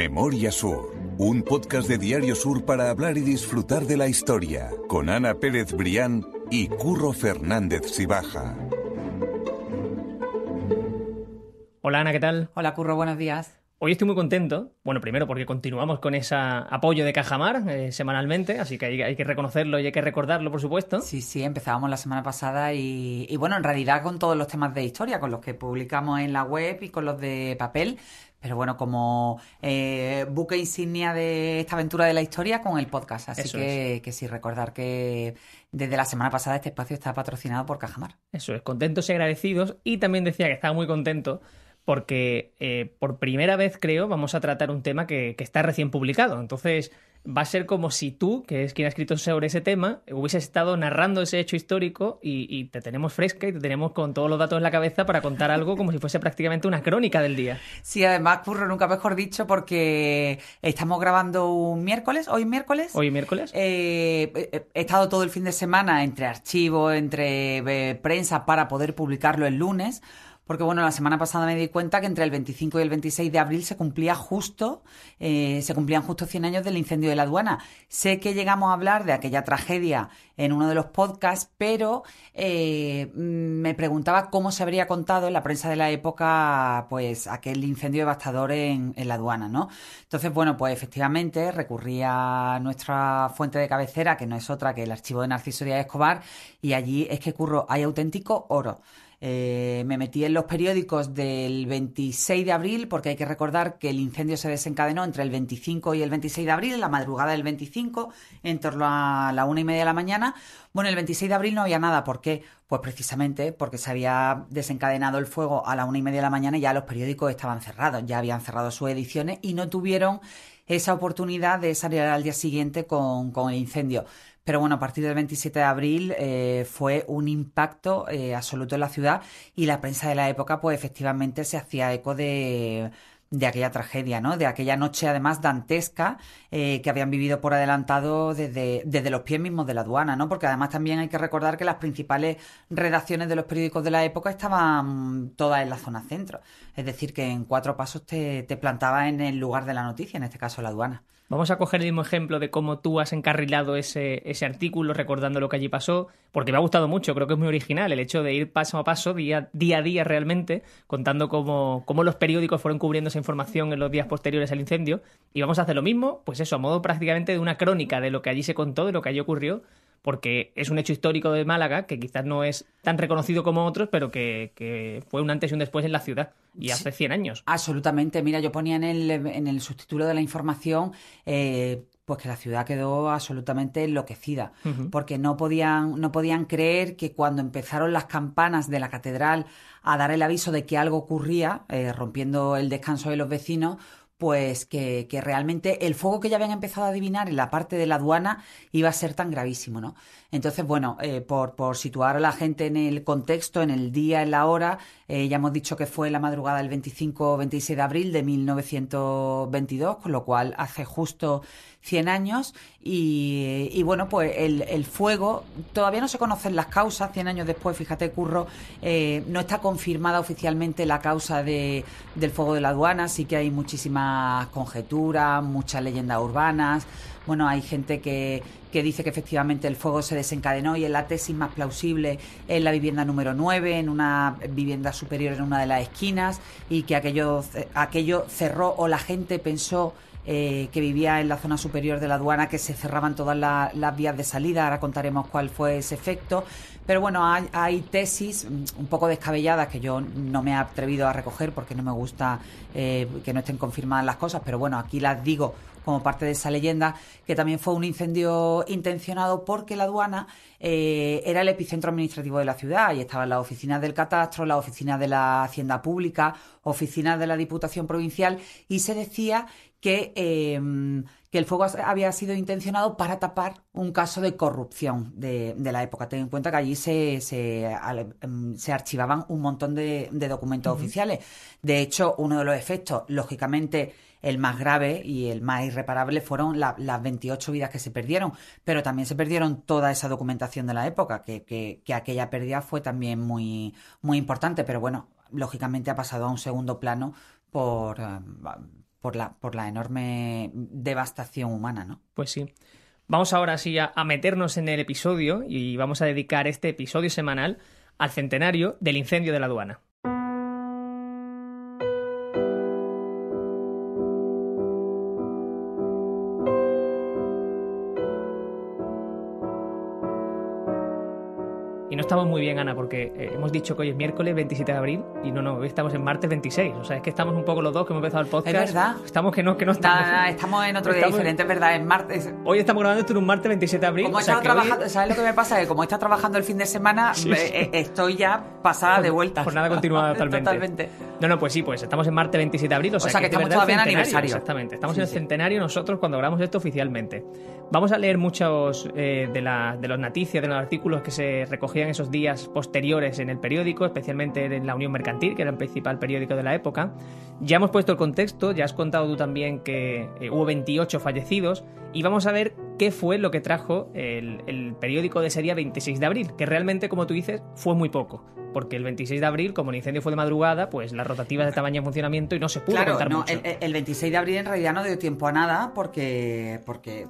Memoria Sur, un podcast de Diario Sur para hablar y disfrutar de la historia, con Ana Pérez Brián y Curro Fernández Sibaja. Hola Ana, ¿qué tal? Hola Curro, buenos días. Hoy estoy muy contento. Bueno, primero porque continuamos con ese apoyo de Cajamar eh, semanalmente, así que hay, que reconocerlo y hay que recordarlo, por supuesto. Sí, sí, empezábamos la semana pasada y, y, bueno, en realidad con todos los temas de historia, con los que publicamos en la web y con los de papel, pero bueno, como eh, buque insignia de esta aventura de la historia con el podcast. Así que, que sí, recordar que desde la semana pasada este espacio está patrocinado por Cajamar. Eso es, contentos y agradecidos. Y también decía que estaba muy contento porque eh, por primera vez creo vamos a tratar un tema que, que, está recién publicado. Entonces va a ser como si tú, que es quien ha escrito sobre ese tema, hubieses estado narrando ese hecho histórico y, te tenemos fresca y te tenemos con todos los datos en la cabeza para contar algo como si fuese prácticamente una crónica del día. Sí, además, Curro, nunca mejor dicho, porque estamos grabando un miércoles, hoy miércoles. Hoy miércoles. Eh, he estado todo el fin de semana entre archivos, entre eh, prensa para poder publicarlo el lunes porque bueno, la semana pasada me di cuenta que entre el 25 y el 26 de abril se cumplía justo, eh, se cumplían justo 100 años del incendio de la aduana. Sé que llegamos a hablar de aquella tragedia en uno de los podcasts, pero eh, me preguntaba cómo se habría contado en la prensa de la época, pues, aquel incendio devastador en, la aduana, ¿no? Entonces, bueno, pues efectivamente recurrí a nuestra fuente de cabecera, que no es otra que el archivo de Narciso Díaz Escobar, y allí es que curro, hay auténtico oro. Eh, me metí en los periódicos del 26 de abril, porque hay que recordar que el incendio se desencadenó entre el 25 y el 26 de abril, la madrugada del 25, en torno a la una y media de la mañana. Bueno, el 26 de abril no había nada. ¿Por qué? Pues precisamente porque se había desencadenado el fuego a la una y media de la mañana y ya los periódicos estaban cerrados, ya habían cerrado sus ediciones y no tuvieron esa oportunidad de salir al día siguiente con, con el incendio. Pero bueno, a partir del 27 de abril eh, fue un impacto eh, absoluto en la ciudad y la prensa de la época pues efectivamente se hacía eco de de aquella tragedia, ¿no? De aquella noche, además, dantesca, eh, que habían vivido por adelantado desde, desde los pies mismos de la aduana, ¿no? Porque además también hay que recordar que las principales redacciones de los periódicos de la época estaban todas en la zona centro. Es decir, que en cuatro pasos te, te plantaba en el lugar de la noticia, en este caso la aduana. Vamos a coger el mismo ejemplo de cómo tú has encarrilado ese, ese artículo recordando lo que allí pasó, porque me ha gustado mucho, creo que es muy original el hecho de ir paso a paso, día, día a día realmente, contando cómo, cómo los periódicos fueron cubriendo esa información en los días posteriores al incendio. Y vamos a hacer lo mismo, pues eso, a modo prácticamente de una crónica de lo que allí se contó, de lo que allí ocurrió, porque es un hecho histórico de Málaga que quizás no es tan reconocido como otros, pero que, fue un antes y un después en la ciudad, y hace 100 años. Absolutamente. Mira, yo ponía en el, en el subtítulo de la información... Eh, pues que la ciudad quedó absolutamente enloquecida, porque no podían, no podían creer que cuando empezaron las campanas de la catedral a dar el aviso de que algo ocurría, eh, rompiendo el descanso de los vecinos, pues que, que, realmente el fuego que ya habían empezado a adivinar en la parte de la aduana iba a ser tan gravísimo, ¿no? Entonces, bueno, eh, por, por, situar a la gente en el contexto, en el día, en la hora, eh, ya hemos dicho que fue la madrugada del 25-26 de abril de 1922, con lo cual hace justo 100 años. Y, bueno, pues el, fuego, todavía no se conocen las causas, 100 años después, fíjate, Curro, eh, no está confirmada oficialmente la causa de, del fuego de la aduana, sí que hay muchísimas conjeturas, muchas leyendas urbanas. Bueno, hay gente que, que dice que efectivamente el fuego se desencadenó y es la tesis más plausible en la vivienda número 9, en una vivienda superior en una de las esquinas y que aquello, aquello cerró o la gente pensó eh, que vivía en la zona superior de la aduana, que se cerraban todas las vías de salida. Ahora contaremos cuál fue ese efecto. Pero bueno, hay, tesis mm, un poco descabelladas que yo no me he atrevido a recoger porque no me gusta eh, que no estén confirmadas las cosas. Pero bueno, aquí las digo como parte de esa leyenda, que también fue un incendio intencionado porque la aduana eh, era el epicentro administrativo de la ciudad y estaban las oficinas del catastro, las oficinas de la hacienda pública, oficinas de la Diputación Provincial y se decía que, em, que el fuego había sido intencionado para tapar un caso de corrupción de, la época. Ten en cuenta que allí se, se, em, archivaban un montón de, documentos oficiales. De hecho, uno de los efectos, lógicamente, el más grave y el más irreparable fueron las 28 vidas que se perdieron, pero también se perdieron toda esa documentación de la época, que, que, que aquella pérdida fue también muy, muy importante, pero bueno, lógicamente ha pasado a un segundo plano por, eh, por la, por la enorme devastación humana, ¿no? Pues sí. Vamos ahora sí a meternos en el episodio y vamos a dedicar este episodio semanal al centenario del incendio de la aduana. Estamos muy bien, Ana, porque eh, hemos dicho que hoy es miércoles 27 de abril y no, no, hoy estamos en martes 26. O sea, es que estamos un poco los dos que hemos empezado el podcast. Es verdad. Estamos que no, que no estamos. Estamos en otro día Estamos- diferente, es verdad, es martes. Hoy estamos grabando esto en un martes 27 de abril. Como o sea, hoy- trabajando, ¿sabes lo que me pasa? Que como he estado trabajando el fin de semana, Sí, me- sí. eh, estoy ya pasada de vuelta. Jornada continuada totalmente. Totalmente. No, no, pues sí, pues estamos en martes 27 de abril. O sea, sea, que estamos todavía en centenario, aniversario. Exactamente, estamos Sí, en el sí. centenario nosotros cuando grabamos esto oficialmente. Vamos a leer muchos eh, de, la, de las noticias, de los artículos que se recogían esos días posteriores en el periódico, especialmente en la Unión Mercantil, que era el principal periódico de la época. Ya hemos puesto el contexto, ya has contado tú también que eh, hubo 28 fallecidos y vamos a ver qué fue lo que trajo el, el periódico de ese día 26 de abril, que realmente, como tú dices, fue muy poco. Porque el 26 de abril, como el incendio fue de madrugada, pues las rotativas estaban ya en funcionamiento y no se pudo Claro, contar no, mucho. el, el 26 de abril en realidad no dio tiempo a nada porque, porque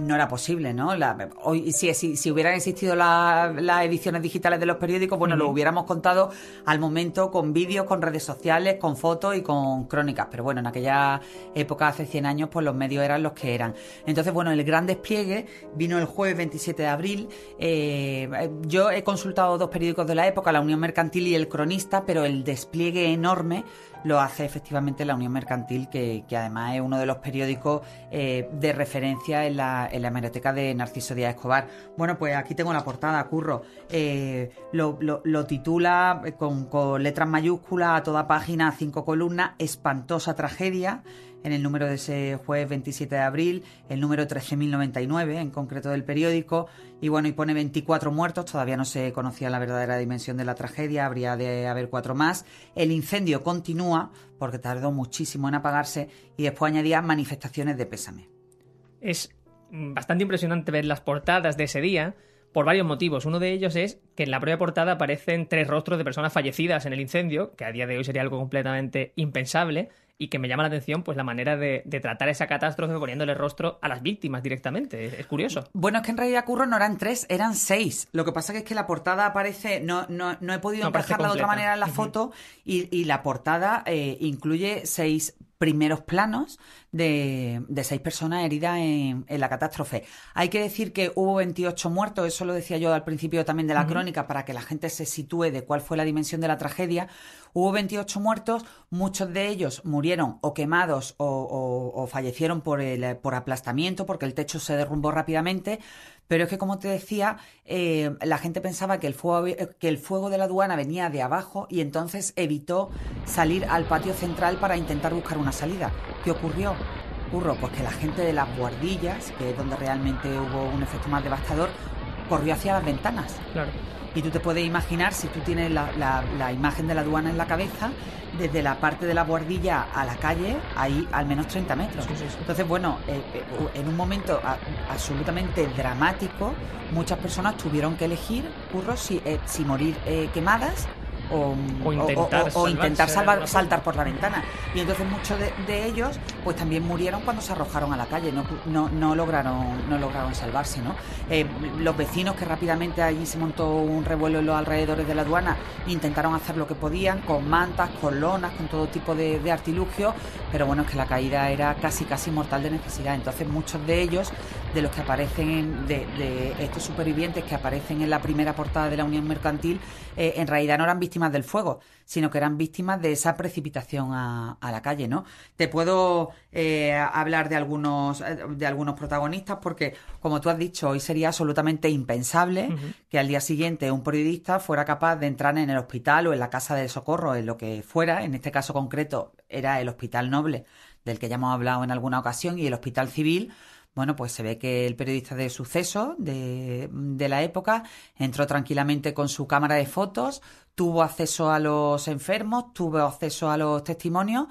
no era posible, ¿no? La- hoy, si, si, si hubieran existido la- las ediciones digitales de los periódicos, bueno, lo hubiéramos contado al momento con vídeos, con redes sociales, con fotos y con crónicas. Pero bueno, en aquella época, hace 100 años, pues los medios eran los que eran. Entonces, bueno, el gran despliegue vino el jueves 27 de abril. Eh, yo he consultado dos periódicos de la época, La Unión Mercantil y El Cronista, pero el despliegue enorme lo hace efectivamente la Unión Mercantil, que, que además es uno de los periódicos eh, de referencia en la, en la hemeroteca de Narciso Díaz Escobar. Bueno, pues aquí tengo la portada, Curro. Eh, lo, lo- titula eh, con, con letras mayúsculas a toda página, cinco columnas, Espantosa tragedia en el número de ese jueves 27 de abril, el número 13.099 en concreto del periódico, y bueno, y pone 24 muertos, todavía no se conocía la verdadera dimensión de la tragedia, habría de haber cuatro más. El incendio continúa, porque tardó muchísimo en apagarse, y después añadía manifestaciones de pésame. Es bastante impresionante ver las portadas de ese día por varios motivos. Uno de ellos es que en la propia portada aparecen tres rostros de personas fallecidas en el incendio, que a día de hoy sería algo completamente impensable y que me llama la atención pues la manera de, de tratar esa catástrofe poniéndole rostro a las víctimas directamente. Es, es curioso. Bueno, es que en realidad, Curro, no eran tres, eran seis. Lo que pasa que es que la portada aparece, no, no, no he podido No encajarla de otra manera en la foto, y, y la portada eh, incluye seis primeros planos de, de seis personas heridas en, en la catástrofe. Hay que decir que hubo 28 muertos, eso lo decía yo al principio también de la crónica, para que la gente se sitúe de cuál fue la dimensión de la tragedia. Hubo 28 muertos, muchos de ellos murieron o quemados o, o- o fallecieron por, el, por aplastamiento, porque el techo se derrumbó rápidamente. Pero es que, como te decía, eh, la gente pensaba que el, fuego, que el fuego de la aduana venía de abajo y entonces evitó salir al patio central para intentar buscar una salida. ¿Qué ocurrió? Ocurrió pues que la gente de las guardillas, que es donde realmente hubo un efecto más devastador, corrió hacia las ventanas. Claro. Y tú te puedes imaginar, si tú tienes la, la- la imagen de la aduana en la cabeza, desde la parte de la guardilla a la calle hay al menos 30 metros. Sí, sí, sí. Entonces, bueno, eh, eh, en un momento a- absolutamente dramático, muchas personas tuvieron que elegir, curros, si, eh, si morir quemadas o, O intentar o- o salvarse intentar de salvar- saltar por la ventana. Y entonces muchos de, de ellos pues también murieron cuando se arrojaron a la calle, no, no, no lograron, no lograron salvarse. ¿no? Eh, los vecinos que rápidamente allí se montó un revuelo en los alrededores de la aduana, intentaron hacer lo que podían, con mantas, con lonas, con todo tipo de, de artilugios, pero bueno, es que la caída era casi casi mortal de necesidad. Entonces muchos de ellos, de los que aparecen, en- de, de estos supervivientes que aparecen en la primera portada de la Unión Mercantil, eh, en realidad no eran víctimas del fuego, sino que eran víctimas de esa precipitación a, a la calle, ¿no? Te puedo eh, hablar de algunos, eh, de algunos protagonistas porque, como tú has dicho, hoy sería absolutamente impensable que al día siguiente un periodista fuera capaz de entrar en el hospital o en la casa de socorro, en lo que fuera, en este caso concreto era el Hospital Noble, del que ya hemos hablado en alguna ocasión, y el Hospital Civil, bueno, pues se ve que el periodista de suceso de, de la época entró tranquilamente con su cámara de fotos, tuvo acceso a los enfermos, tuvo acceso a los testimonios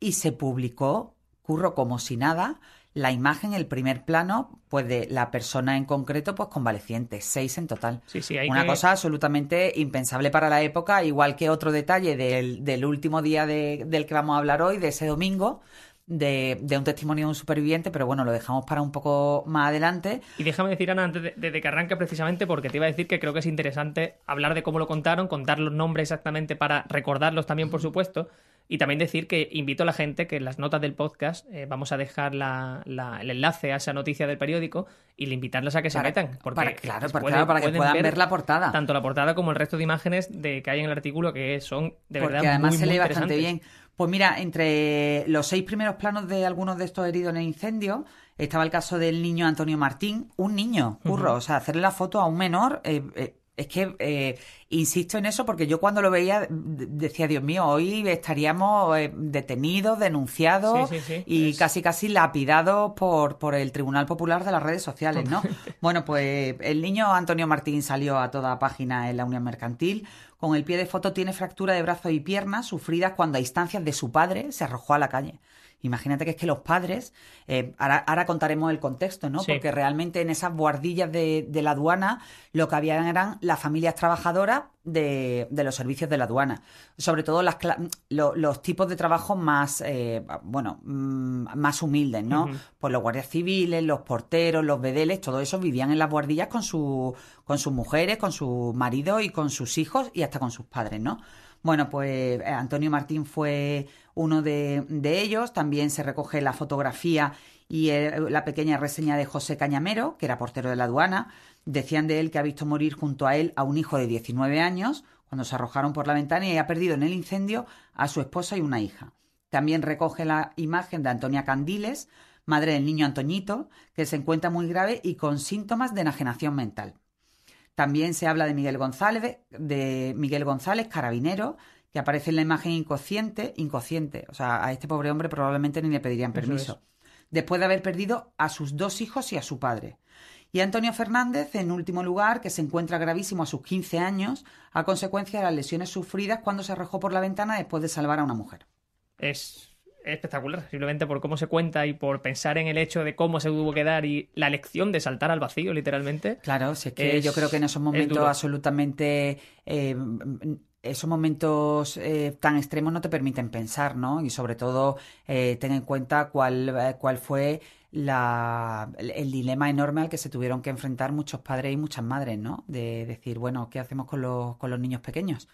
y se publicó, curro como si nada, la imagen, el primer plano, pues de la persona en concreto, pues convaleciente, seis en total. Sí, sí, hay Una que- cosa absolutamente impensable para la época, igual que otro detalle del, del último día de- del que vamos a hablar hoy, de ese domingo, de, un testimonio de un superviviente, pero bueno, lo dejamos para un poco más adelante. Y déjame decir, Ana, antes de, que arranque precisamente, porque te iba a decir que creo que es interesante hablar de cómo lo contaron, contar los nombres exactamente para recordarlos también, por supuesto. Y también decir que invito a la gente que en las notas del podcast eh, vamos a dejar el enlace a esa noticia del periódico y le invitarles a que se metan. Porque para, claro, para, que puedan ver, la portada. Tanto la portada como el resto de imágenes de que hay en el artículo que son de verdad porque además se lee bastante bien. Pues mira, entre los seis primeros planos de algunos de estos heridos en el incendio, estaba el caso del niño Antonio Martín, un niño, curro, o sea, hacerle la foto a un menor. Eh, eh, es que eh, insisto en eso porque yo cuando lo veía decía, Dios mío, hoy estaríamos detenidos, denunciados y casi casi lapidados por, por el Tribunal Popular de las redes sociales, ¿no? bueno, pues el niño Antonio Martín salió a toda página en la Unión Mercantil con el pie de foto tiene fractura de brazo y piernas sufridas cuando a instancias de su padre se arrojó a la calle. Imagínate que es que los padres, eh, ahora, contaremos el contexto, ¿no? Porque realmente en esas guardillas de, la aduana lo que habían eran las familias trabajadoras de, los servicios de la aduana. Sobre todo las, los tipos de trabajo más, eh, bueno, mm, más humildes, ¿no? Pues los guardias civiles, los porteros, los bedeles, todo eso vivían en las guardillas con, su, con sus mujeres, con sus maridos y con sus hijos y hasta con sus padres, ¿no? Bueno, pues eh, Antonio Martín fue uno de, ellos. También se recoge la fotografía y eh, la pequeña reseña de José Cañamero, que era portero de la aduana. Decían de él que ha visto morir junto a él a un hijo de 19 años cuando se arrojaron por la ventana y ha perdido en el incendio a su esposa y una hija. También recoge la imagen de Antonia Candiles, madre del niño Antoñito, que se encuentra muy grave y con síntomas de enajenación mental. También se habla de Miguel González, de Miguel González, carabinero, que aparece en la imagen inconsciente, inconsciente. O sea, a este pobre hombre probablemente ni le pedirían permiso. Después de haber perdido a sus dos hijos y a su padre. Y Antonio Fernández, en último lugar, que se encuentra gravísimo a sus 15 años, a consecuencia de las lesiones sufridas cuando se arrojó por la ventana después de salvar a una mujer. Es espectacular, simplemente por cómo se cuenta y por pensar en el hecho de cómo se tuvo que dar y la lección de saltar al vacío, literalmente. Claro, sí, es que yo creo que en esos momentos absolutamente... Eh, esos momentos eh, tan extremos no te permiten pensar, ¿no? Y sobre todo eh, ten en cuenta cuál, cuál fue la, el dilema enorme al que se tuvieron que enfrentar muchos padres y muchas madres, ¿no? De decir, bueno, ¿qué hacemos con los, con los niños pequeños?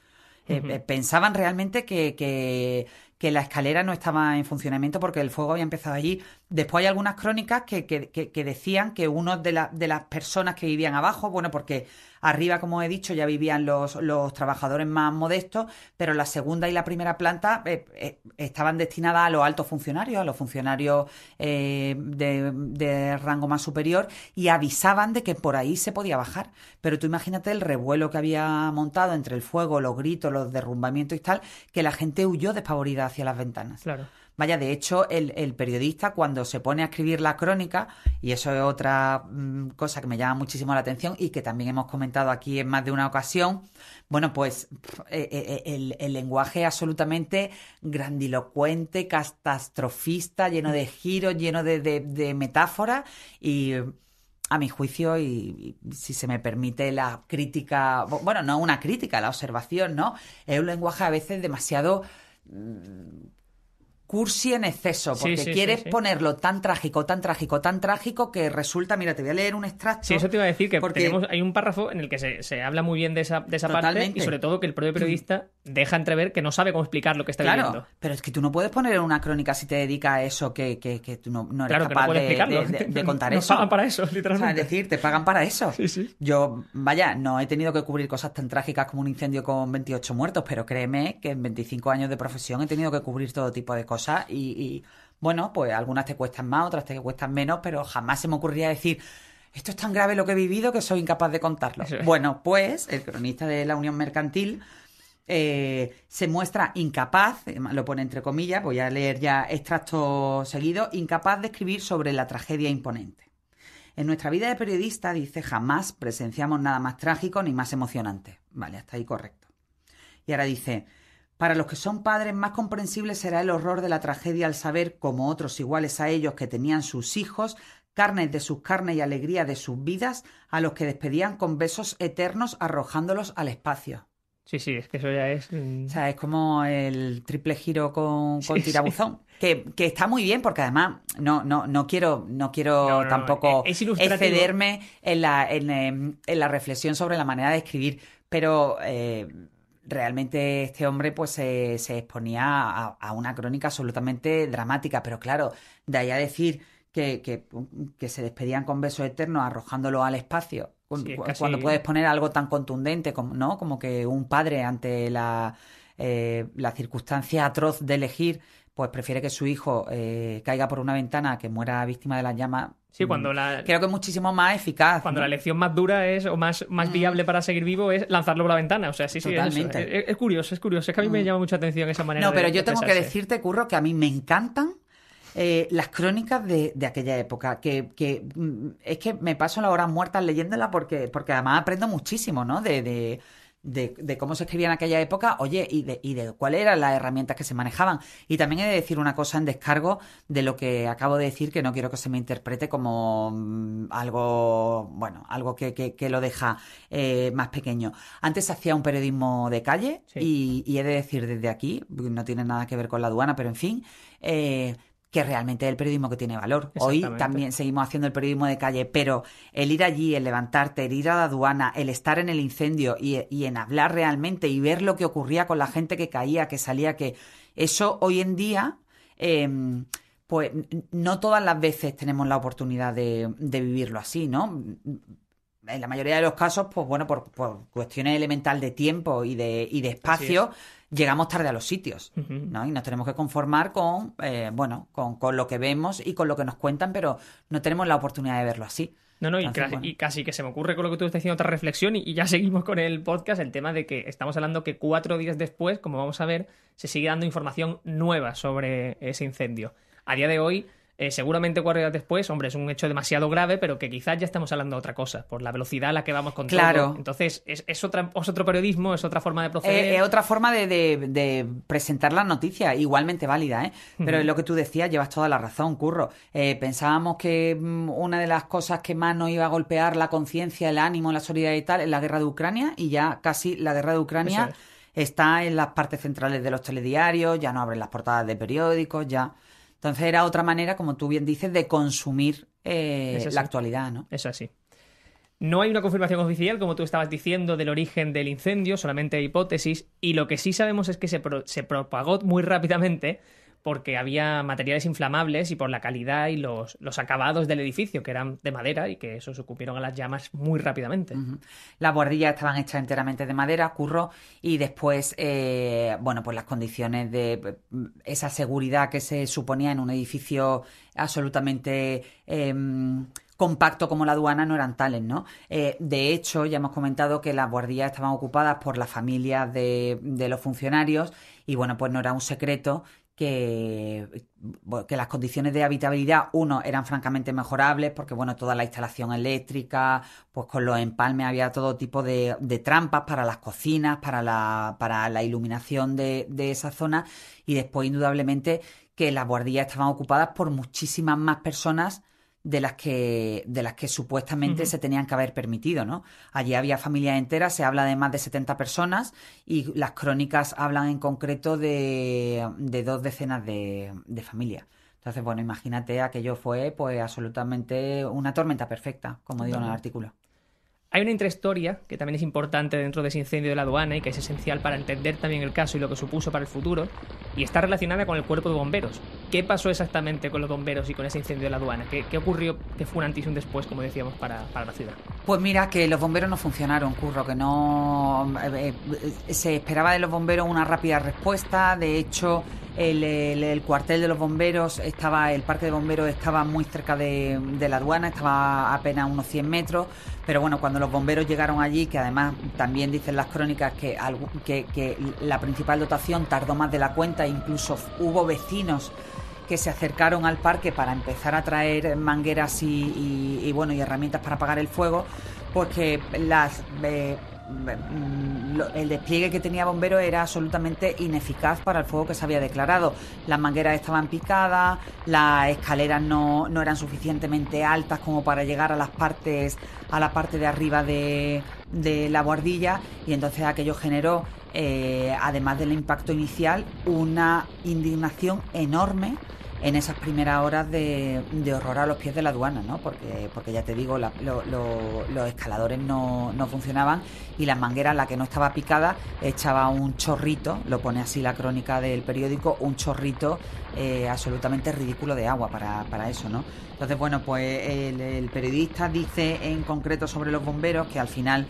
pensaban realmente que, que, que la escalera no estaba en funcionamiento porque el fuego había empezado allí. Después hay algunas crónicas que, decían que uno de, las personas que vivían abajo, bueno, porque arriba, como he dicho, ya vivían los, los trabajadores más modestos, pero la segunda y la primera planta eh, eh, estaban destinadas a los altos funcionarios, a los funcionarios eh, de, de rango más superior, y avisaban de que por ahí se podía bajar. Pero tú imagínate el revuelo que había montado entre el fuego, los gritos, los derrumbamientos y tal, que la gente huyó despavorida hacia las ventanas. Claro. Vaya, de hecho, el, periodista cuando se pone a escribir la crónica, y eso es otra mm, cosa que me llama muchísimo la atención y que también hemos comentado aquí en más de una ocasión, bueno, pues eh, eh, eh, el, lenguaje absolutamente grandilocuente, catastrofista, lleno de giros, lleno de, de metáforas y a mi juicio, y, si se me permite la crítica, bueno, no una crítica, la observación, ¿no? Es un lenguaje a veces demasiado mm, cursi en exceso, porque quieres ponerlo tan trágico, tan trágico, tan trágico que resulta, mira, te voy a leer un extracto. Sí, eso te iba a decir, que tenemos, hay un párrafo en el que se, habla muy bien de esa, de esa parte y sobre todo que el propio periodista deja entrever que no sabe cómo explicar lo que está claro, Pero es que tú no puedes poner en una crónica si te dedica a eso que, que, que tú no, no eres capaz de, de, contar eso. pagan para eso, literalmente. es decir, te pagan para eso. Sí, sí. Yo, vaya, no he tenido que cubrir cosas tan trágicas como un incendio con 28 muertos, pero créeme que en 25 años de profesión he tenido que cubrir todo tipo de cosas y, bueno, pues algunas te cuestan más, otras te cuestan menos, pero jamás se me ocurría decir esto es tan grave lo que he vivido que soy incapaz de contarlo. Bueno, pues el cronista de la Unión Mercantil eh, se muestra incapaz, lo pone entre comillas, voy a leer ya extracto seguido, incapaz de escribir sobre la tragedia imponente. En nuestra vida de periodista, dice, jamás presenciamos nada más trágico ni más emocionante. Vale, hasta ahí correcto. Y ahora dice, para los que son padres, más comprensible será el horror de la tragedia al saber, como otros iguales a ellos que tenían sus hijos, carnes de sus carnes y alegría de sus vidas, a los que despedían con besos eternos arrojándolos al espacio. Sí, sí, es que eso ya es... O sea, es como el triple giro con, con tirabuzón. Que, que, está muy bien porque además no, no, no quiero, no quiero tampoco excederme en la, en, la reflexión sobre la manera de escribir, pero eh, realmente este hombre pues se exponía a, una crónica absolutamente dramática, pero claro, de ahí a decir que, que, se despedían con besos eternos arrojándolo al espacio, cuando puedes poner algo tan contundente como, ¿no? como que un padre ante la, eh, la circunstancia atroz de elegir pues prefiere que su hijo eh, caiga por una ventana que muera víctima de las llamas. Sí, cuando la... Creo que es muchísimo más eficaz. Cuando la lección más dura es, o más, más mm. viable para seguir vivo es lanzarlo por la ventana. O sea, sí, sí, Es, curioso, es curioso. Es que a mí me mm. llama mucha atención esa manera No, pero yo tengo que decirte, Curro, que a mí me encantan eh, las crónicas de, de, aquella época, que, que, mm, es que me paso las horas muertas leyéndola porque, porque además aprendo muchísimo, ¿no? De, de, de, cómo se escribía en aquella época, oye, y de, y de cuáles eran las herramientas que se manejaban. Y también he de decir una cosa en descargo de lo que acabo de decir, que no quiero que se me interprete como mm, algo, bueno, algo que, que, lo deja eh, más pequeño. Antes se hacía un periodismo de calle y, y, he de decir desde aquí, no tiene nada que ver con la aduana, pero en fin, eh, que realmente es el periodismo que tiene valor. Hoy también seguimos haciendo el periodismo de calle, pero el ir allí, el levantarte, el ir a la aduana, el estar en el incendio y, en hablar realmente y ver lo que ocurría con la gente que caía, que salía, que eso hoy en día... Em, pues no todas las veces tenemos la oportunidad de, vivirlo así, ¿no? En la mayoría de los casos, pues bueno, por, cuestiones elemental de tiempo y de, y de espacio, llegamos tarde a los sitios, ¿no? Y nos tenemos que conformar con, eh, bueno, con, con, lo que vemos y con lo que nos cuentan, pero no tenemos la oportunidad de verlo así. No, no, y, casi, que se me ocurre con lo que tú estás diciendo otra reflexión y, ya seguimos con el podcast, el tema de que estamos hablando que cuatro días después, como vamos a ver, se sigue dando información nueva sobre ese incendio. A día de hoy eh, seguramente cuatro días después, hombre, es un hecho demasiado grave, pero que quizás ya estamos hablando de otra cosa, por la velocidad a la que vamos con claro. Entonces, es, otra, otro periodismo, es otra forma de proceder. Eh, es otra forma de, presentar la noticia, igualmente válida, ¿eh? Pero es lo que tú decías, llevas toda la razón, Curro. Eh, pensábamos que mm, una de las cosas que más nos iba a golpear la conciencia, el ánimo, la solidaridad y tal, es la guerra de Ucrania, y ya casi la guerra de Ucrania está en las partes centrales de los telediarios, ya no abren las portadas de periódicos, ya... Entonces era otra manera, como tú bien dices, de consumir eh, la actualidad, ¿no? Es así. No hay una confirmación oficial, como tú estabas diciendo, del origen del incendio, solamente hipótesis, y lo que sí sabemos es que se, se propagó muy rápidamente porque había materiales inflamables y por la calidad y los, los, acabados del edificio, que eran de madera y que eso se ocupieron a las llamas muy rápidamente. Las bordillas estaban hechas enteramente de madera, curro, y después, eh, bueno, pues las condiciones de esa seguridad que se suponía en un edificio absolutamente... Em, compacto como la aduana no eran tales, ¿no? Eh, de hecho, ya hemos comentado que las guardias estaban ocupadas por las familias de, de, los funcionarios y bueno, pues no era un secreto que, las condiciones de habitabilidad, uno, eran francamente mejorables, porque bueno, toda la instalación eléctrica, pues con los empalmes había todo tipo de, trampas para las cocinas, para la, para la iluminación de, de esa zona, y después, indudablemente, que las guardias estaban ocupadas por muchísimas más personas de las que, de las que supuestamente se tenían que haber permitido, ¿no? Allí había familias enteras, se habla de más de 70 personas y las crónicas hablan en concreto de, de dos decenas de, de familias. Entonces, bueno, imagínate, aquello fue pues absolutamente una tormenta perfecta, como digo en el artículo. Hay una intrahistoria que también es importante dentro de ese incendio de la aduana y que es esencial para entender también el caso y lo que supuso para el futuro, y está relacionada con el cuerpo de bomberos. ¿Qué pasó exactamente con los bomberos y con ese incendio de la aduana? ¿Qué, ocurrió que fue un antes y un después, como decíamos, para, la ciudad? Pues mira, que los bomberos no funcionaron, Curro, que no... Eh, eh, se esperaba de los bomberos una rápida respuesta, de hecho... El, cuartel de los bomberos estaba, el parque de bomberos estaba muy cerca de, de la aduana, estaba apenas unos 100 metros, pero bueno, cuando los bomberos llegaron allí, que además también dicen las crónicas que, que, la principal dotación tardó más de la cuenta, incluso hubo vecinos que se acercaron al parque para empezar a traer mangueras y, bueno y herramientas para apagar el fuego, pues que las eh, el despliegue que tenía Bombero era absolutamente ineficaz para el fuego que se había declarado. Las mangueras estaban picadas, las escaleras no, no eran suficientemente altas como para llegar a las partes, a la parte de arriba de, de la guardilla, y entonces aquello generó eh, además del impacto inicial, una indignación enorme en esas primeras horas de, horror a los pies de la aduana, ¿no? Porque, porque ya te digo, los escaladores no, no, funcionaban y las mangueras, la que no estaba picada, echaba un chorrito, lo pone así la crónica del periódico, un chorrito eh, absolutamente ridículo de agua para, para eso, ¿no? Entonces, bueno, pues el periodista dice en concreto sobre los bomberos que al final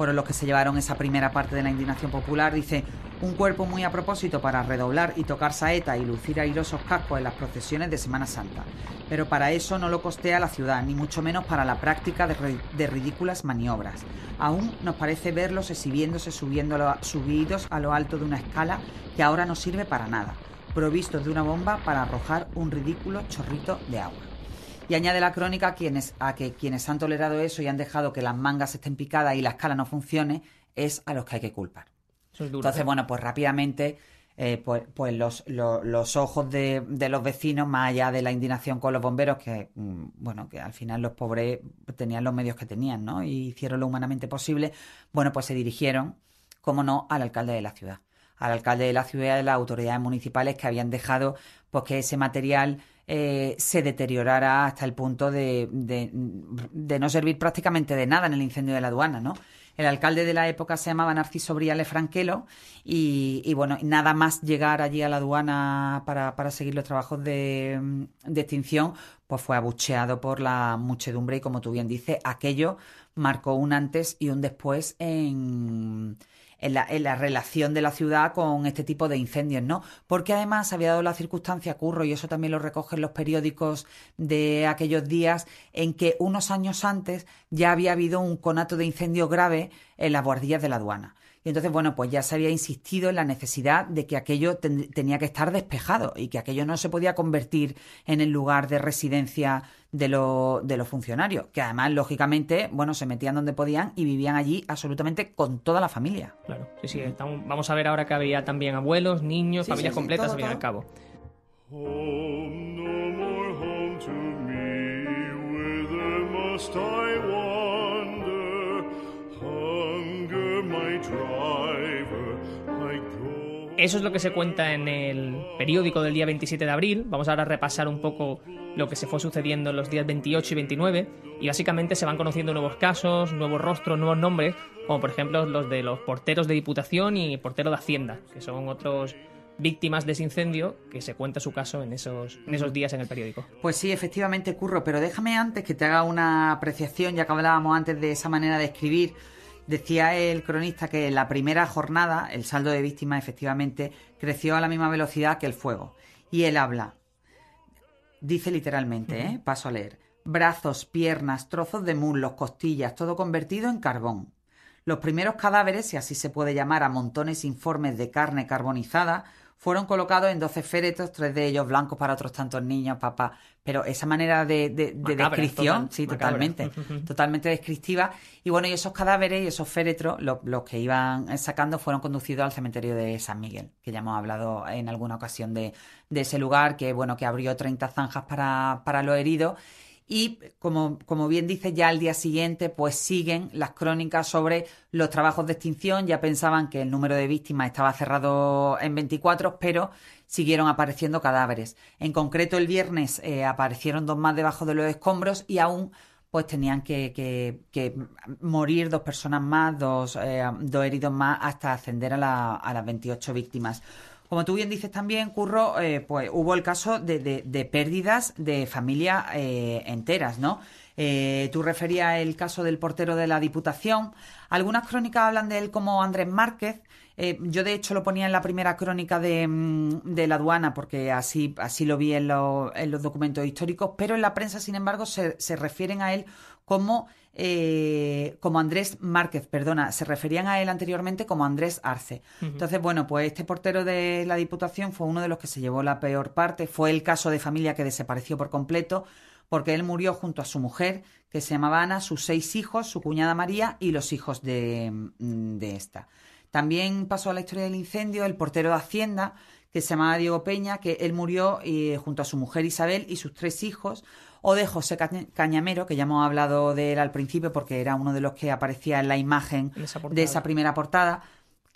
fueron los que se llevaron esa primera parte de la indignación popular. Dice, un cuerpo muy a propósito para redoblar y tocar saeta y lucir airosos cascos en las procesiones de Semana Santa. Pero para eso no lo costea la ciudad, ni mucho menos para la práctica de, ridículas maniobras. Aún nos parece verlos exhibiéndose subidos a lo alto de una escala que ahora no sirve para nada, provistos de una bomba para arrojar un ridículo chorrito de agua. Y añade la crónica a, quienes, a que quienes han tolerado eso y han dejado que las mangas estén picadas y la escala no funcione, es a los que hay que culpar. Entonces, bueno, pues rápidamente, eh, pues, pues los, los, ojos de, de, los vecinos, más allá de la indignación con los bomberos, que, mm, bueno, que al final los pobres tenían los medios que tenían, ¿no? Y hicieron lo humanamente posible, bueno, pues se dirigieron, como no, al alcalde de la ciudad al alcalde de la ciudad y a las autoridades municipales que habían dejado pues que ese material eh, se deteriorara hasta el punto de, de, no servir prácticamente de nada en el incendio de la aduana, ¿no? El alcalde de la época se llamaba Narciso Briale Franquelo y, bueno, nada más llegar allí a la aduana para, seguir los trabajos de, de, extinción, pues fue abucheado por la muchedumbre y como tú bien dices, aquello marcó un antes y un después en, en la, relación de la ciudad con este tipo de incendios, ¿no? Porque además había dado la circunstancia, Curro, y eso también lo recogen los periódicos de aquellos días, en que unos años antes ya había habido un conato de incendio grave en las guardillas de la aduana. Y entonces, bueno, pues ya se había insistido en la necesidad de que aquello tenía que estar despejado y que aquello no se podía convertir en el lugar de residencia de, de los funcionarios, que además, lógicamente, bueno, se metían donde podían y vivían allí absolutamente con toda la familia. Claro, sí, sí. vamos a ver ahora que había también abuelos, niños, familias completas, al fin y al cabo. Eso es lo que se cuenta en el periódico del día 27 de abril. Vamos ahora a repasar un poco lo que se fue sucediendo en los días 28 y 29 y básicamente se van conociendo nuevos casos, nuevos rostros, nuevos nombres, como por ejemplo los de los porteros de Diputación y portero de Hacienda, que son otros víctimas de ese incendio que se cuenta su caso en esos, en esos días en el periódico. Pues sí, efectivamente, Curro, pero déjame antes que te haga una apreciación, ya que hablábamos antes de esa manera de escribir Decía el cronista que en la primera jornada el saldo de víctimas efectivamente creció a la misma velocidad que el fuego. Y él habla, dice literalmente, ¿eh? paso a leer, brazos, piernas, trozos de muslos, costillas, todo convertido en carbón. Los primeros cadáveres, si así se puede llamar a montones informes de carne carbonizada, fueron colocados en 12 féretros, tres de ellos blancos para otros tantos niños, papá. Pero esa manera de, descripción, sí, totalmente, totalmente descriptiva. Y bueno, y esos cadáveres y esos féretros, los que iban sacando, fueron conducidos al cementerio de San Miguel, que ya hemos hablado en alguna ocasión de, ese lugar, que bueno, que abrió 30 zanjas para, para los heridos y como, como, bien dice, ya al día siguiente pues siguen las crónicas sobre los trabajos de extinción. Ya pensaban que el número de víctimas estaba cerrado en 24, pero siguieron apareciendo cadáveres. En concreto el viernes eh, aparecieron dos más debajo de los escombros y aún pues tenían que, morir dos personas más, dos, eh, dos heridos más hasta ascender a, la, a las 28 víctimas. Como tú bien dices también, Curro, eh, pues hubo el caso de, pérdidas de familias eh, enteras, ¿no? Eh, tú referías el caso del portero de la Diputación. Algunas crónicas hablan de él como Andrés Márquez. Yo, de hecho, lo ponía en la primera crónica de, mm, de la aduana, porque así, así lo vi en, en, los documentos históricos, pero en la prensa, sin embargo, se, se refieren a él como eh, como Andrés Márquez, perdona, se referían a él anteriormente como Andrés Arce. Entonces, bueno, pues este portero de la Diputación fue uno de los que se llevó la peor parte. Fue el caso de familia que desapareció por completo, porque él murió junto a su mujer, que se llamaba Ana, sus seis hijos, su cuñada María y los hijos de, mm, de esta. También pasó a la historia del incendio el portero de Hacienda, que se llamaba Diego Peña, que él murió eh, junto a su mujer Isabel y sus tres hijos, o de José Cañamero, que ya hemos hablado de él al principio porque era uno de los que aparecía en la imagen de esa primera portada,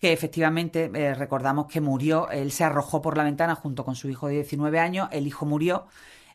que efectivamente eh, recordamos que murió, él se arrojó por la ventana junto con su hijo de 19 años, el hijo murió,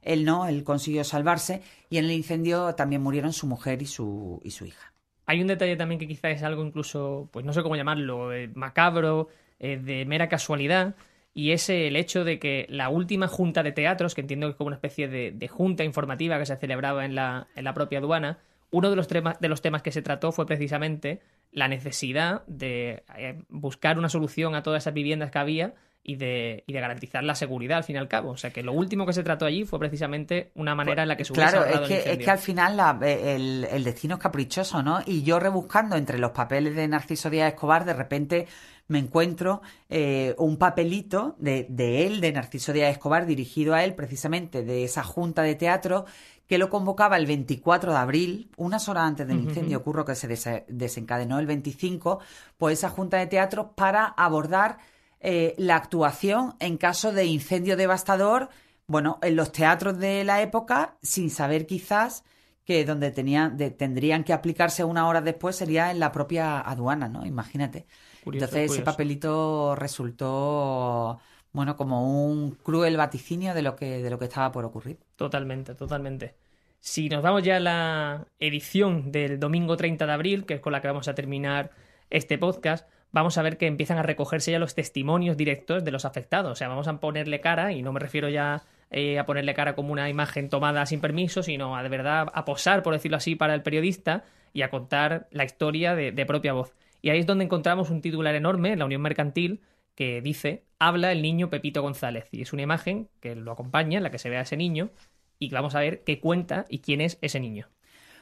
él no, él consiguió salvarse y en el incendio también murieron su mujer y su, y su hija. Hay un detalle también que quizás es algo incluso, pues no sé cómo llamarlo, eh, macabro, eh, de mera casualidad, y es el hecho de que la última junta de teatros, que entiendo que es como una especie de, junta informativa que se celebraba en la, en la propia aduana, uno de los, temas, de los temas que se trató fue precisamente la necesidad de eh, buscar una solución a todas esas viviendas que había y de, y de garantizar la seguridad al fin y al cabo. O sea que lo último que se trató allí fue precisamente una manera en la que se Claro, es que, es que al final eh, el, destino es caprichoso, ¿no? Y yo rebuscando entre los papeles de Narciso Díaz Escobar, de repente me encuentro eh, un papelito de, de él, de Narciso Díaz Escobar, dirigido a él precisamente de esa junta de teatro que lo convocaba el 24 de abril, unas horas antes del incendio, ocurrió que se desencadenó el 25, pues esa junta de teatro para abordar eh, la actuación en caso de incendio devastador, bueno, en los teatros de la época, sin saber quizás que donde tenían, tendrían que aplicarse una hora después sería en la propia aduana, ¿no? Imagínate. Entonces ese papelito resultó bueno, como un cruel vaticinio de lo que, de lo que estaba por ocurrir. Totalmente, totalmente. Si nos vamos ya a la edición del domingo 30 de abril, que es con la que vamos a terminar este podcast, vamos a ver que empiezan a recogerse ya los testimonios directos de los afectados. O sea, vamos a ponerle cara, y no me refiero ya eh, a ponerle cara como una imagen tomada sin permiso, sino a de verdad a posar, por decirlo así, para el periodista y a contar la historia de, propia voz. Y ahí es donde encontramos un titular enorme, la Unión Mercantil, que dice, habla el niño Pepito González. Y es una imagen que lo acompaña, en la que se ve a ese niño, y vamos a ver qué cuenta y quién es ese niño.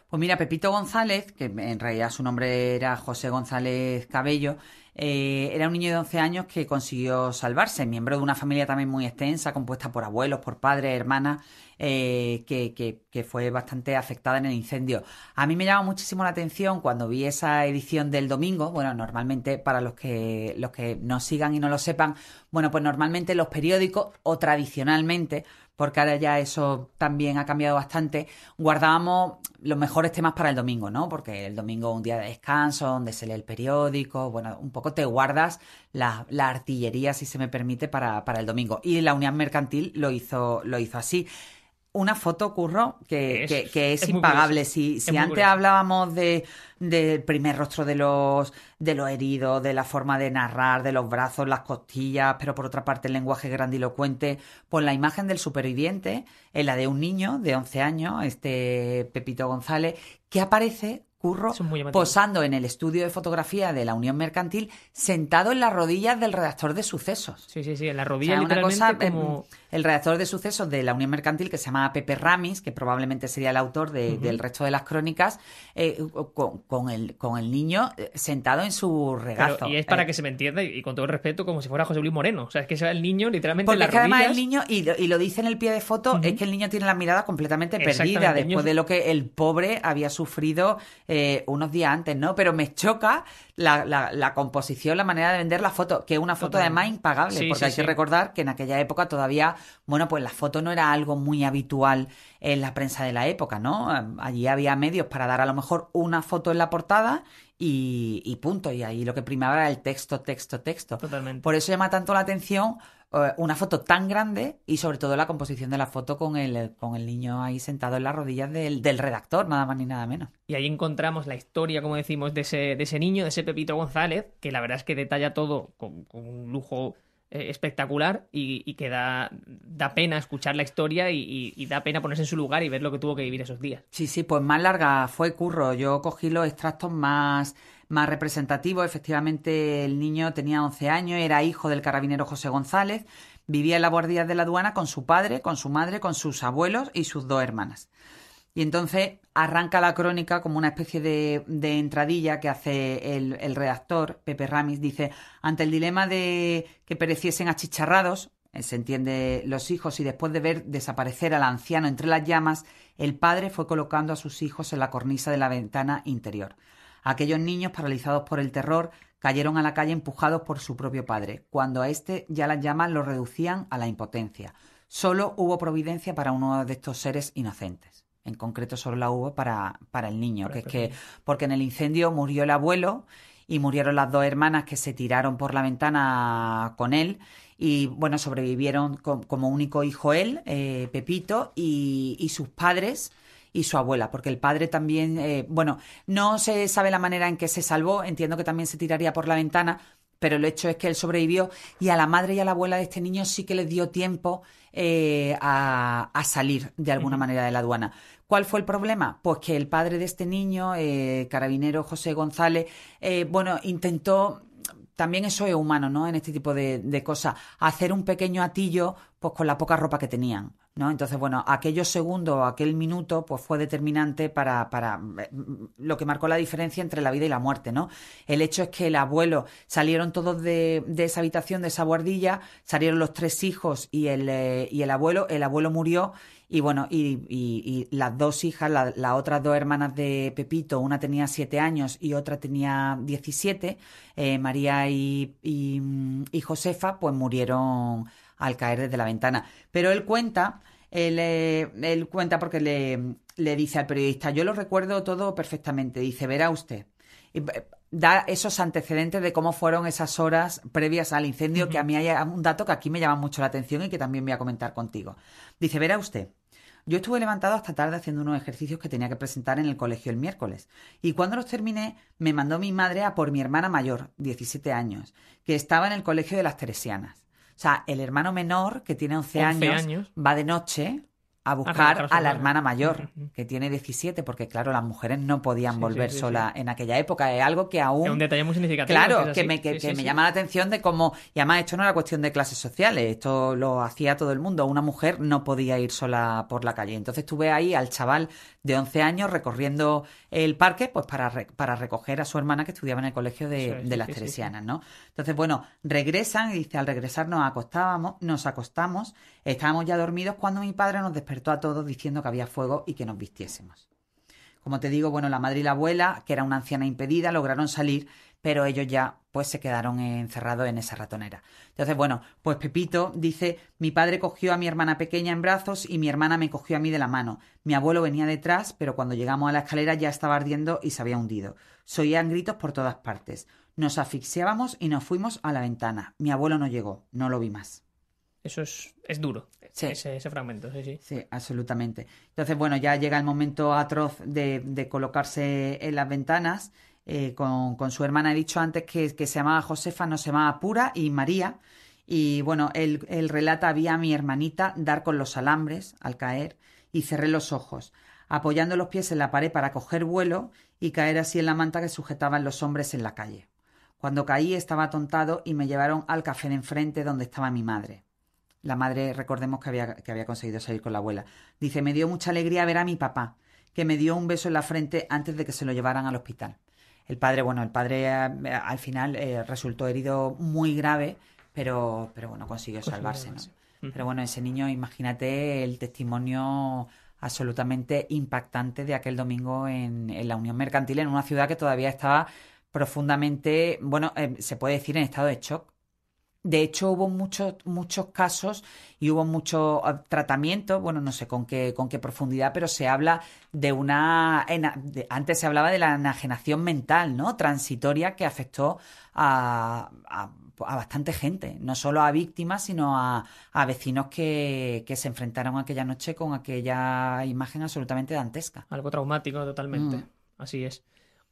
Pues mira, Pepito González, que en realidad su nombre era José González Cabello, eh, era un niño de 11 años que consiguió salvarse, miembro de una familia también muy extensa, compuesta por abuelos, por padres, hermanas, eh, que, fue bastante afectada en el incendio. A mí me llama muchísimo la atención cuando vi esa edición del domingo, bueno, normalmente para los que, los que nos sigan y no lo sepan, bueno, pues normalmente los periódicos o tradicionalmente porque ahora ya eso también ha cambiado bastante, guardábamos los mejores temas para el domingo, ¿no? Porque el domingo es un día de descanso, donde se lee el periódico, bueno, un poco te guardas la, artillería, si se me permite, para, para el domingo. Y la Unión Mercantil lo hizo, lo hizo así una foto, Curro, que es, que, es, impagable. Si, si antes hablábamos de del primer rostro de los, de los heridos, de la forma de narrar, de los brazos, las costillas, pero por otra parte el lenguaje grandilocuente, pues la imagen del superviviente es la de un niño de 11 años, este Pepito González, que aparece Curro posando en el estudio de fotografía de la Unión Mercantil, sentado en las rodillas del redactor de sucesos. Sí, sí, sí, en la rodilla una cosa, como... El redactor de sucesos de la Unión Mercantil, que se llama Pepe Ramis, que probablemente sería el autor del resto de las crónicas, eh, con, el, con el niño eh, sentado en su regazo. y es para eh, que se me entienda, y, con todo el respeto, como si fuera José Luis Moreno. O sea, es que sea el niño literalmente Porque en es que además el niño, y lo, dice en el pie de foto, es que el niño tiene la mirada completamente perdida después de lo que el pobre había sufrido eh, unos días antes, ¿no? Pero me choca la, la, composición, la manera de vender la foto, que es una foto además impagable, porque hay que recordar que en aquella época todavía, bueno, pues la foto no era algo muy habitual en la prensa de la época, ¿no? Allí había medios para dar a lo mejor una foto en la portada y, y punto. Y ahí lo que primaba era el texto, texto, texto. Totalmente. Por eso llama tanto la atención eh, una foto tan grande y sobre todo la composición de la foto con el, con el niño ahí sentado en las rodillas del, del, redactor, nada más ni nada menos. Y ahí encontramos la historia, como decimos, de ese, de ese niño, de ese Pepito González, que la verdad es que detalla todo con, un lujo eh, espectacular y, que da, da, pena escuchar la historia y, y, da pena ponerse en su lugar y ver lo que tuvo que vivir esos días. Sí, sí, pues más larga fue Curro. Yo cogí los extractos más más representativo. Efectivamente, el niño tenía 11 años, era hijo del carabinero José González, vivía en la guardia de la aduana con su padre, con su madre, con sus abuelos y sus dos hermanas. Y entonces arranca la crónica como una especie de, de entradilla que hace el, el, redactor, Pepe Ramis, dice, ante el dilema de que pereciesen achicharrados, eh, se entiende los hijos, y después de ver desaparecer al anciano entre las llamas, el padre fue colocando a sus hijos en la cornisa de la ventana interior. Aquellos niños, paralizados por el terror, cayeron a la calle empujados por su propio padre, cuando a éste ya las llamas lo reducían a la impotencia. Solo hubo providencia para uno de estos seres inocentes. En concreto, solo la hubo para, para el niño, que es que, porque en el incendio murió el abuelo y murieron las dos hermanas que se tiraron por la ventana con él y bueno, sobrevivieron como único hijo él, eh, Pepito, y, sus padres y su abuela, porque el padre también, eh, bueno, no se sabe la manera en que se salvó, entiendo que también se tiraría por la ventana, pero el hecho es que él sobrevivió y a la madre y a la abuela de este niño sí que les dio tiempo eh, a, salir de alguna manera de la aduana. ¿Cuál fue el problema? Pues que el padre de este niño, carabinero José González, bueno, intentó también eso es humano, ¿no? En este tipo de, cosas. Hacer un pequeño atillo, pues con la poca ropa que tenían, ¿no? Entonces, bueno, aquellos segundos, aquel minuto, pues fue determinante para, para lo que marcó la diferencia entre la vida y la muerte, ¿no? El hecho es que el abuelo, salieron todos de, de esa habitación, de esa guardilla, salieron los tres hijos y el, eh, y el abuelo, el abuelo murió y bueno, y, las dos hijas, las otras dos hermanas de Pepito, una tenía siete años y otra tenía diecisiete, eh, María y, y, Josefa, pues murieron al caer desde la ventana. Pero él cuenta, él, eh, él cuenta porque le, le dice al periodista, yo lo recuerdo todo perfectamente, dice, verá usted. Eh, da esos antecedentes de cómo fueron esas horas previas al incendio, que a mí hay un dato que aquí me llama mucho la atención y que también voy a comentar contigo. Dice, verá usted, yo estuve levantado hasta tarde haciendo unos ejercicios que tenía que presentar en el colegio el miércoles. Y cuando los terminé, me mandó mi madre a por mi hermana mayor, 17 años, que estaba en el colegio de las Teresianas. O sea, el hermano menor, que tiene 11, años, va de noche a buscar a, la hermana mayor, que tiene 17, porque claro, las mujeres no podían volver sola en aquella época. Es algo que aún... Es un detalle muy significativo. Claro, que, me, que, me llama la atención de cómo... Y además esto no era cuestión de clases sociales, esto lo hacía todo el mundo. Una mujer no podía ir sola por la calle. Entonces tuve ahí al chaval de 11 años recorriendo el parque pues para, para recoger a su hermana que estudiaba en el colegio de, de las Teresianas, ¿no? Entonces, bueno, regresan y dice, al regresar nos acostábamos, nos acostamos, estábamos ya dormidos cuando mi padre nos despertó a todos diciendo que había fuego y que nos vistiésemos. Como te digo, bueno, la madre y la abuela, que era una anciana impedida, lograron salir, pero ellos ya pues se quedaron encerrados en esa ratonera. Entonces, bueno, pues Pepito dice, mi padre cogió a mi hermana pequeña en brazos y mi hermana me cogió a mí de la mano. Mi abuelo venía detrás, pero cuando llegamos a la escalera ya estaba ardiendo y se había hundido. Soían gritos por todas partes. Nos asfixiábamos y nos fuimos a la ventana. Mi abuelo no llegó, no lo vi más. Eso es, es duro, ese, fragmento, sí, sí. Sí, absolutamente. Entonces, bueno, ya llega el momento atroz de, colocarse en las ventanas. Eh, con, su hermana he dicho antes que, se llamaba Josefa, no se llamaba Pura y María. Y bueno, él, relata, había a mi hermanita dar con los alambres al caer y cerré los ojos, apoyando los pies en la pared para coger vuelo y caer así en la manta que sujetaban los hombres en la calle. Cuando caí estaba atontado y me llevaron al café de enfrente donde estaba mi madre. La madre, recordemos que había, que había conseguido salir con la abuela. Dice, me dio mucha alegría ver a mi papá, que me dio un beso en la frente antes de que se lo llevaran al hospital. El padre, bueno, el padre eh, al final eh, resultó herido muy grave, pero, pero bueno, consiguió salvarse, ¿no? Pero bueno, ese niño, imagínate el testimonio absolutamente impactante de aquel domingo en, en la Unión Mercantil, en una ciudad que todavía estaba profundamente, bueno, eh, se puede decir en estado de shock de hecho, hubo muchos, muchos casos y hubo mucho ah, tratamiento, bueno, no sé con qué, con qué profundidad, pero se habla de una... antes se hablaba de la enajenación mental, ¿no? Transitoria que afectó a, a, bastante gente, no solo a víctimas, sino a, a vecinos que, que, se enfrentaron aquella noche con aquella imagen absolutamente dantesca. Algo traumático totalmente, mm. así es.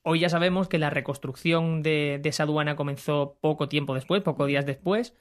Hoy ya sabemos que la reconstrucción de, esa aduana comenzó poco tiempo después, pocos días después,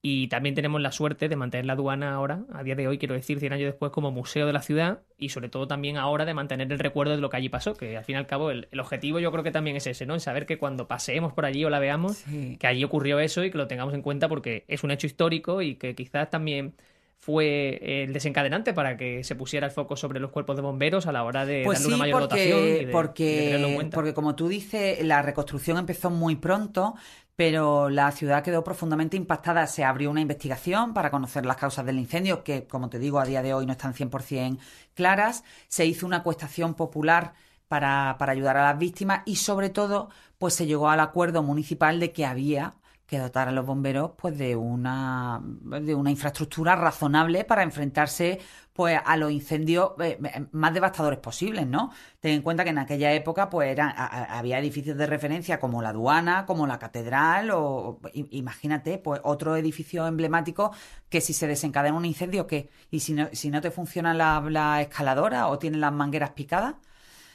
y también tenemos la suerte de mantener la aduana ahora, a día de hoy, quiero decir, 100 años después, como museo de la ciudad y sobre todo también ahora de mantener el recuerdo de lo que allí pasó, que al fin y al cabo el, objetivo yo creo que también es ese, ¿no? En saber que cuando paseemos por allí o la veamos, que allí ocurrió eso y que lo tengamos en cuenta porque es un hecho histórico y que quizás también fue el desencadenante para que se pusiera el foco sobre los cuerpos de bomberos a la hora de pues darle una mayor dotación. Y porque, porque como tú dices, la reconstrucción empezó muy pronto, pero la ciudad quedó profundamente impactada. Se abrió una investigación para conocer las causas del incendio, que, como te digo, a día de hoy no están 100% claras. Se hizo una acuestación popular para, para ayudar a las víctimas y, sobre todo, pues se llegó al acuerdo municipal de que había que dotar a los bomberos pues de una de una infraestructura razonable para enfrentarse pues a los incendios eh, más devastadores posibles, ¿no? Ten en cuenta que en aquella época pues era, había edificios de referencia como la aduana, como la catedral o imagínate pues otro edificio emblemático que si se desencadena un incendio ¿qué? y si no, si no te funciona la, la escaladora o tienen las mangueras picadas.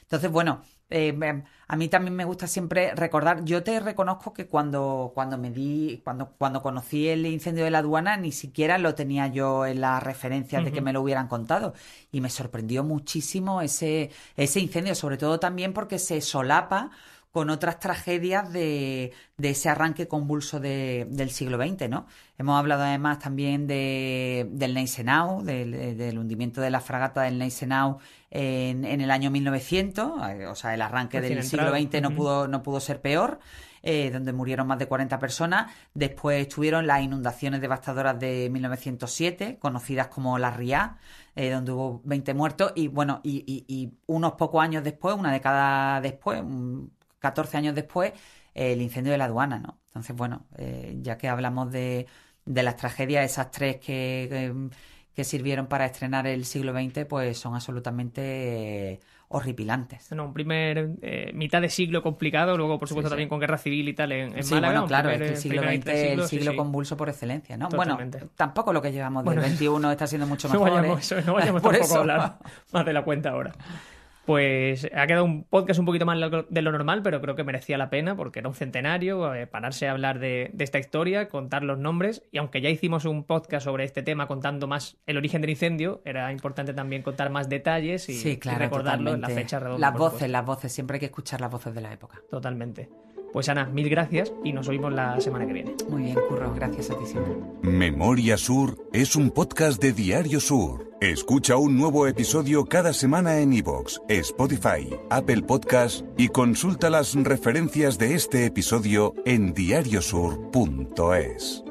Entonces, bueno, eh, a mí también me gusta siempre recordar, yo te reconozco que cuando, cuando me di, cuando, cuando conocí el incendio de la aduana, ni siquiera lo tenía yo en las referencias de que me lo hubieran contado. Y me sorprendió muchísimo ese, ese incendio, sobre todo también porque se solapa con otras tragedias de, de ese arranque convulso de, del siglo XX, ¿no? Hemos hablado además también de, del Neisenau, del, del, hundimiento de la fragata del Neisenau en, en el año 1900, eh, o sea, el arranque del siglo XX no, pudo, no pudo ser peor. Eh, donde murieron más de 40 personas. Después estuvieron las inundaciones devastadoras de 1907, conocidas como la RIA, eh, donde hubo 20 muertos. Y bueno, y, y, y, unos pocos años después, una década después, 14 años después, el incendio de la aduana, ¿no? Entonces, bueno, eh, ya que hablamos de, de, las tragedias, esas tres que, que, sirvieron para estrenar el siglo XX, pues son absolutamente horripilantes. Bueno, un primer eh, mitad de siglo complicado, luego por supuesto también con guerra civil y tal en, en sí, Bueno, claro, es que el siglo XX es el siglo convulso por excelencia, ¿no? Bueno, tampoco lo que llevamos del XXI está siendo mucho mejor. No vayamos, ¿eh? no vayamos tampoco a hablar más de la cuenta ahora. Pues ha quedado un podcast un poquito más de lo normal, pero creo que merecía la pena porque era un centenario, eh, pararse a hablar de, esta historia, contar los nombres, y aunque ya hicimos un podcast sobre este tema contando más el origen del incendio, era importante también contar más detalles y, recordarlo en la fecha redonda. Las voces, las voces, siempre hay que escuchar las voces de la época. Totalmente. Pues Ana, mil gracias y nos oímos la semana que viene. Muy bien, Curro, gracias a ti siempre. Memoria Sur es un podcast de Diario Sur. Escucha un nuevo episodio cada semana en iVoox, Spotify, Apple Podcast y consulta las referencias de este episodio en diariosur.es.